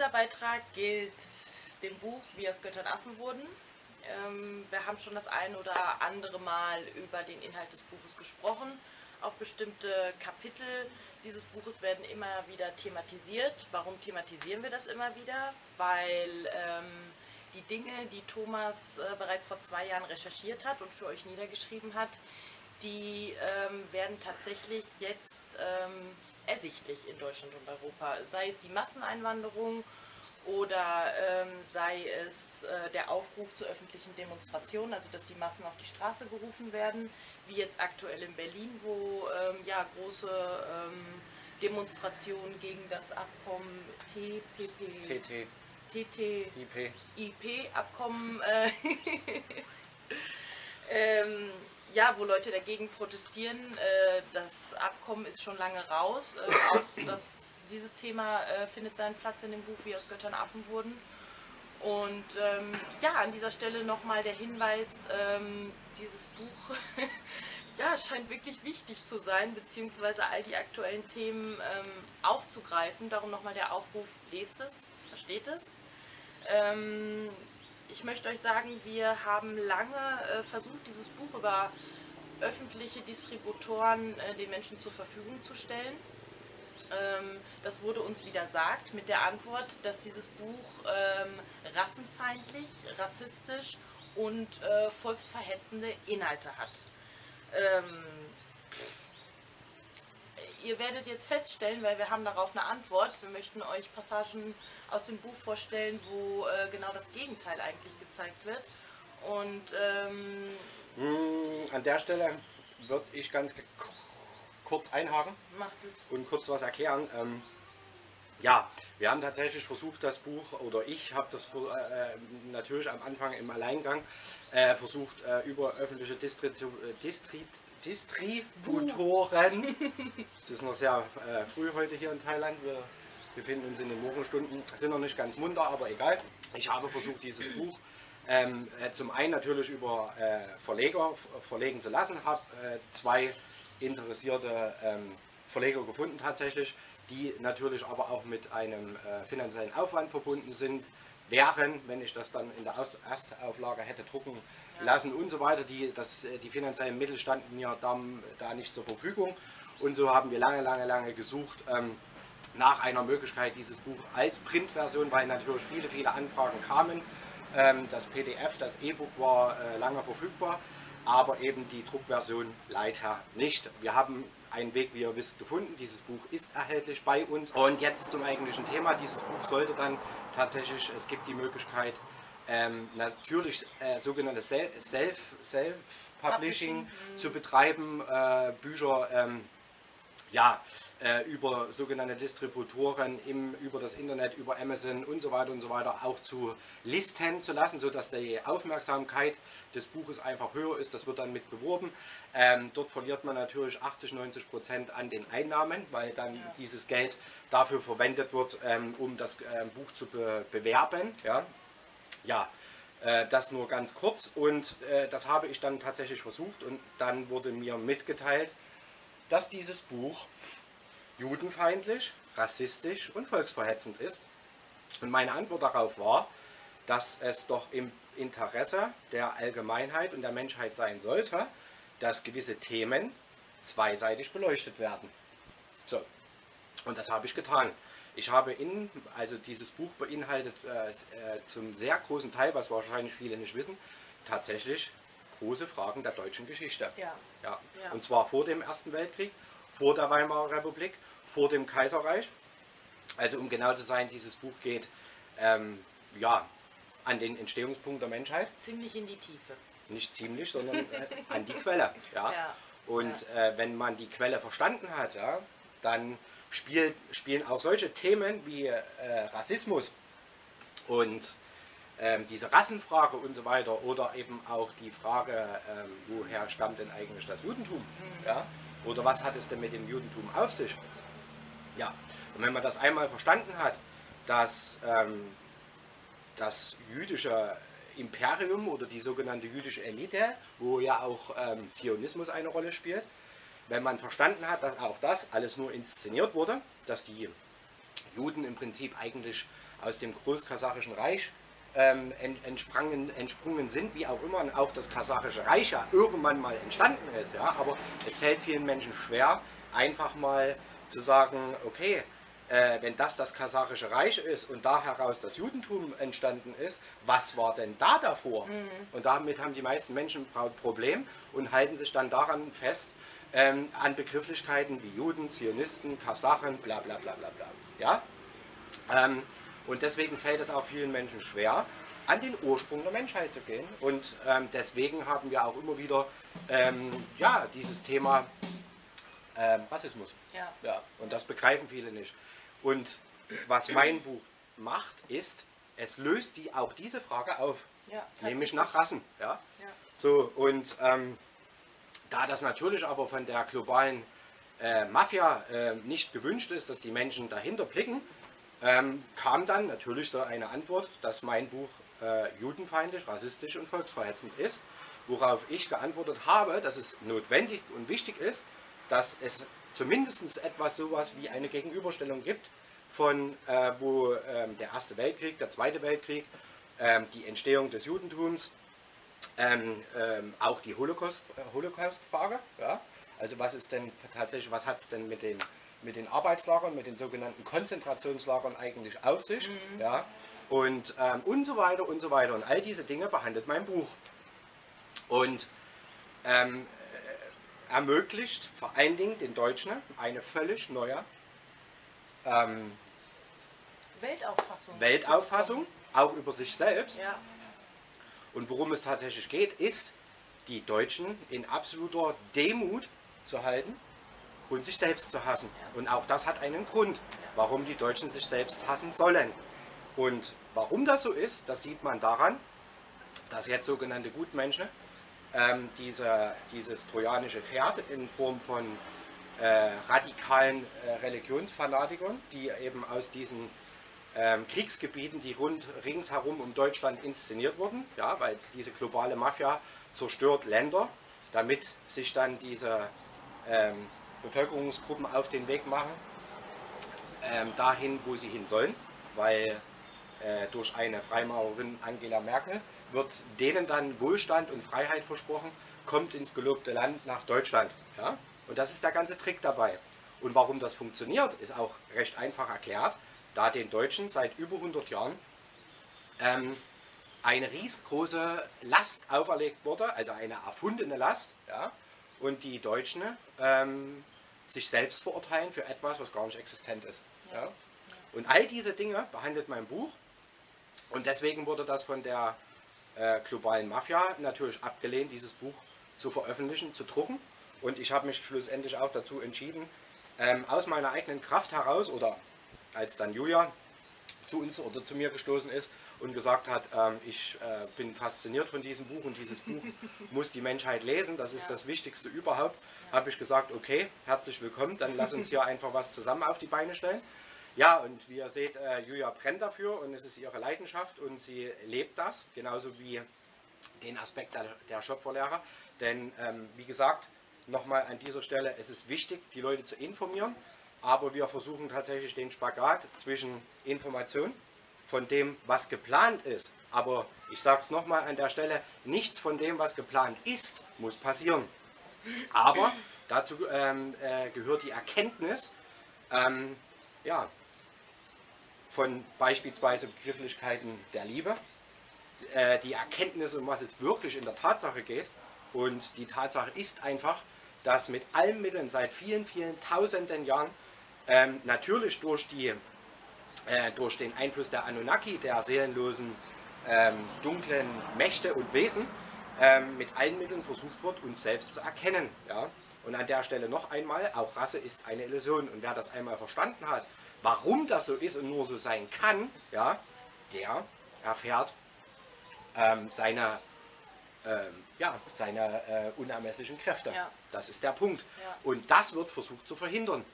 Dieser Beitrag gilt dem Buch Wie aus Göttern Affen wurden. Ähm, wir haben schon das ein oder andere Mal über den Inhalt des Buches gesprochen. Auch bestimmte Kapitel dieses Buches werden immer wieder thematisiert. Warum thematisieren wir das immer wieder? Weil ähm, die Dinge, die Thomas äh, bereits vor zwei Jahren recherchiert hat und für euch niedergeschrieben hat, die ähm, werden tatsächlich jetzt ähm, ersichtlich in Deutschland und Europa. Sei es die Masseneinwanderung oder ähm, sei es äh, der Aufruf zur öffentlichen Demonstration, also dass die Massen auf die Straße gerufen werden, wie jetzt aktuell in Berlin, wo ähm, ja große ähm, Demonstrationen gegen das Abkommen TPP, TT, TT, IP. IP-Abkommen, äh, ähm, ja, wo Leute dagegen protestieren. Äh, das Abkommen ist schon lange raus. Äh, auch das, dieses Thema äh, findet seinen Platz in dem Buch, wie aus Göttern Affen wurden. Und ähm, ja, an dieser Stelle nochmal der Hinweis, ähm, dieses Buch ja, scheint wirklich wichtig zu sein, beziehungsweise all die aktuellen Themen ähm, aufzugreifen. Darum nochmal der Aufruf, lest es, versteht es. Ich möchte euch sagen, wir haben lange äh, versucht, dieses Buch über öffentliche Distributoren äh, den Menschen zur Verfügung zu stellen. Ähm, das wurde uns widersagt mit der Antwort, dass dieses Buch ähm, rassenfeindlich, rassistisch und äh, volksverhetzende Inhalte hat. Ähm, ihr werdet jetzt feststellen, weil wir haben darauf eine Antwort, wir möchten euch Passagen aus dem Buch vorstellen, wo äh, genau das Gegenteil eigentlich gezeigt wird. Und ähm, Hm, An der Stelle würde ich ganz kurz einhaken und kurz was erklären. Ähm, ja, wir haben tatsächlich versucht, das Buch, oder ich habe das ver- äh, natürlich am Anfang im Alleingang äh, versucht, äh, über öffentliche Distritu äh, Distri Distributoren, es ist noch sehr äh, früh heute hier in Thailand, wir befinden uns in den Morgenstunden, sind noch nicht ganz munter, aber egal. Ich habe versucht, dieses Buch ähm, äh, zum einen natürlich über äh, Verleger verlegen zu lassen, habe äh, zwei interessierte ähm, Verleger gefunden tatsächlich, die natürlich aber auch mit einem äh, finanziellen Aufwand verbunden sind, wären, wenn ich das dann in der Aus Erstauflage hätte drucken lassen und so weiter, die, das, äh, die finanziellen Mittel standen mir dann, da nicht zur Verfügung. Und so haben wir lange, lange, lange gesucht ähm, nach einer Möglichkeit, dieses Buch als Printversion, weil natürlich viele, viele Anfragen kamen. Ähm, das PDF, das E-Book war äh, lange verfügbar, aber eben die Druckversion leider nicht. Wir haben einen Weg, wie ihr wisst, gefunden. Dieses Buch ist erhältlich bei uns. Und jetzt zum eigentlichen Thema. Dieses Buch sollte dann tatsächlich, es gibt die Möglichkeit, ähm, natürlich äh, sogenanntes Self- Self- Self-Publishing zu betreiben, äh, Bücher ähm, ja, äh, über sogenannte Distributoren im, über das Internet, über Amazon und so weiter und so weiter auch zu listen zu lassen, sodass die Aufmerksamkeit des Buches einfach höher ist. Das wird dann mit beworben. Ähm, dort verliert man natürlich 80, 90 Prozent an den Einnahmen, weil dann dieses Geld dafür verwendet wird, ähm, um das ähm, Buch zu be bewerben. Ja, ja, äh, das nur ganz kurz und äh, das habe ich dann tatsächlich versucht und dann wurde mir mitgeteilt, dass dieses Buch judenfeindlich, rassistisch und volksverhetzend ist. Und meine Antwort darauf war, dass es doch im Interesse der Allgemeinheit und der Menschheit sein sollte, dass gewisse Themen zweiseitig beleuchtet werden. So, und das habe ich getan. Ich habe in, also dieses Buch beinhaltet äh, äh, zum sehr großen Teil, was wahrscheinlich viele nicht wissen, tatsächlich große Fragen der deutschen Geschichte. Ja. Ja. Ja. Und zwar vor dem Ersten Weltkrieg, vor der Weimarer Republik, vor dem Kaiserreich. Also um genau zu sein, dieses Buch geht ähm, ja, an den Entstehungspunkt der Menschheit. Ziemlich in die Tiefe. Nicht ziemlich, sondern äh, an die Quelle. Ja. Ja. Und Äh, wenn man die Quelle verstanden hat, ja, dann spielt, spielen auch solche Themen wie äh, Rassismus und ähm, diese Rassenfrage und so weiter oder eben auch die Frage, ähm, woher stammt denn eigentlich das Judentum? Ja? Oder was hat es denn mit dem Judentum auf sich? Ja, und wenn man das einmal verstanden hat, dass ähm, das jüdische Imperium oder die sogenannte jüdische Elite, wo ja auch ähm, Zionismus eine Rolle spielt, wenn man verstanden hat, dass auch das alles nur inszeniert wurde, dass die Juden im Prinzip eigentlich aus dem Großkasachischen Reich ähm, entsprungen, entsprungen sind, wie auch immer, und auch das kasachische Reich ja irgendwann mal entstanden ist. Ja? Aber es fällt vielen Menschen schwer, einfach mal zu sagen, okay, äh, wenn das das kasachische Reich ist und da heraus das Judentum entstanden ist, was war denn da davor? Mhm. Und damit haben die meisten Menschen ein Problem und halten sich dann daran fest, ähm, an Begrifflichkeiten wie Juden, Zionisten, Kasachen, bla bla bla bla bla. Ja? Ähm, und deswegen fällt es auch vielen Menschen schwer, an den Ursprung der Menschheit zu gehen. Und ähm, deswegen haben wir auch immer wieder ähm, ja, dieses Thema ähm, Rassismus. Ja. ja. Und das begreifen viele nicht. Und was mein Buch macht, ist, es löst die, auch diese Frage auf. Ja, nämlich nach Rassen. Ja? ja. So, und ähm, da das natürlich aber von der globalen äh, Mafia äh, nicht gewünscht ist, dass die Menschen dahinter blicken, ähm, kam dann natürlich so eine Antwort, dass mein Buch äh, judenfeindlich, rassistisch und volksverhetzend ist, worauf ich geantwortet habe, dass es notwendig und wichtig ist, dass es zumindest etwas sowas wie eine Gegenüberstellung gibt von äh, wo ähm, der Erste Weltkrieg, der Zweite Weltkrieg, ähm, die Entstehung des Judentums, ähm, ähm auch die Holocaust-Frage, Holocaust ja? also was ist denn tatsächlich, was hat es denn mit den mit den Arbeitslagern, mit den sogenannten Konzentrationslagern eigentlich auf sich. Mhm. Ja? Und, ähm, und so weiter und so weiter. Und all diese Dinge behandelt mein Buch. Und ähm, äh, ermöglicht vor allen Dingen den Deutschen eine völlig neue ähm, Weltauffassung. Weltauffassung, auch über sich selbst. Ja. Und worum es tatsächlich geht, ist, die Deutschen in absoluter Demut zu halten und sich selbst zu hassen. Und auch das hat einen Grund, warum die Deutschen sich selbst hassen sollen. Und warum das so ist, das sieht man daran, dass jetzt sogenannte Gutmenschen ähm, diese, dieses trojanische Pferd in Form von äh, radikalen äh, Religionsfanatikern, die eben aus diesen ähm, Kriegsgebieten, die rund ringsherum um Deutschland inszeniert wurden, ja, weil diese globale Mafia zerstört Länder, damit sich dann diese ähm, Bevölkerungsgruppen auf den Weg machen, ähm, dahin, wo sie hin sollen, weil äh, durch eine Freimaurerin Angela Merkel wird denen dann Wohlstand und Freiheit versprochen, kommt ins gelobte Land nach Deutschland. Ja? Und das ist der ganze Trick dabei. Und warum das funktioniert, ist auch recht einfach erklärt, da den Deutschen seit über 100 Jahren ähm, eine riesengroße Last auferlegt wurde, also eine erfundene Last, ja, und die Deutschen ähm, sich selbst verurteilen für etwas, was gar nicht existent ist. Ja. ja. Und all diese Dinge behandelt mein Buch und deswegen wurde das von der äh, globalen Mafia natürlich abgelehnt, dieses Buch zu veröffentlichen, zu drucken. Und ich habe mich schlussendlich auch dazu entschieden, ähm, aus meiner eigenen Kraft heraus oder als dann Julia zu uns oder zu mir gestoßen ist und gesagt hat, ähm, ich äh, bin fasziniert von diesem Buch und dieses Buch muss die Menschheit lesen, das ist ja. das Wichtigste überhaupt, ja. habe ich gesagt, okay, herzlich willkommen, dann lass uns hier einfach was zusammen auf die Beine stellen. Ja, und wie ihr seht, äh, Julia brennt dafür und es ist ihre Leidenschaft und sie lebt das, genauso wie den Aspekt der, der Schöpferlehre. Denn ähm, wie gesagt, nochmal an dieser Stelle, es ist wichtig, die Leute zu informieren, aber wir versuchen tatsächlich den Spagat zwischen Information von dem, was geplant ist. Aber ich sage es nochmal an der Stelle, nichts von dem, was geplant ist, muss passieren. Aber dazu ähm, äh, gehört die Erkenntnis ähm, ja, von beispielsweise Begrifflichkeiten der Liebe, äh, die Erkenntnis, um was es wirklich in der Tatsache geht. Und die Tatsache ist einfach, dass mit allen Mitteln seit vielen, vielen tausenden Jahren ähm, natürlich durch die äh, durch den Einfluss der Anunnaki, der seelenlosen ähm, dunklen Mächte und Wesen, ähm, mit allen Mitteln versucht wird, uns selbst zu erkennen. Ja? Und an der Stelle noch einmal, auch Rasse ist eine Illusion. Und wer das einmal verstanden hat, warum das so ist und nur so sein kann, ja, der erfährt ähm, seine, ähm, ja, seine äh, unermesslichen Kräfte. Ja. Das ist der Punkt. Ja. Und das wird versucht zu verhindern.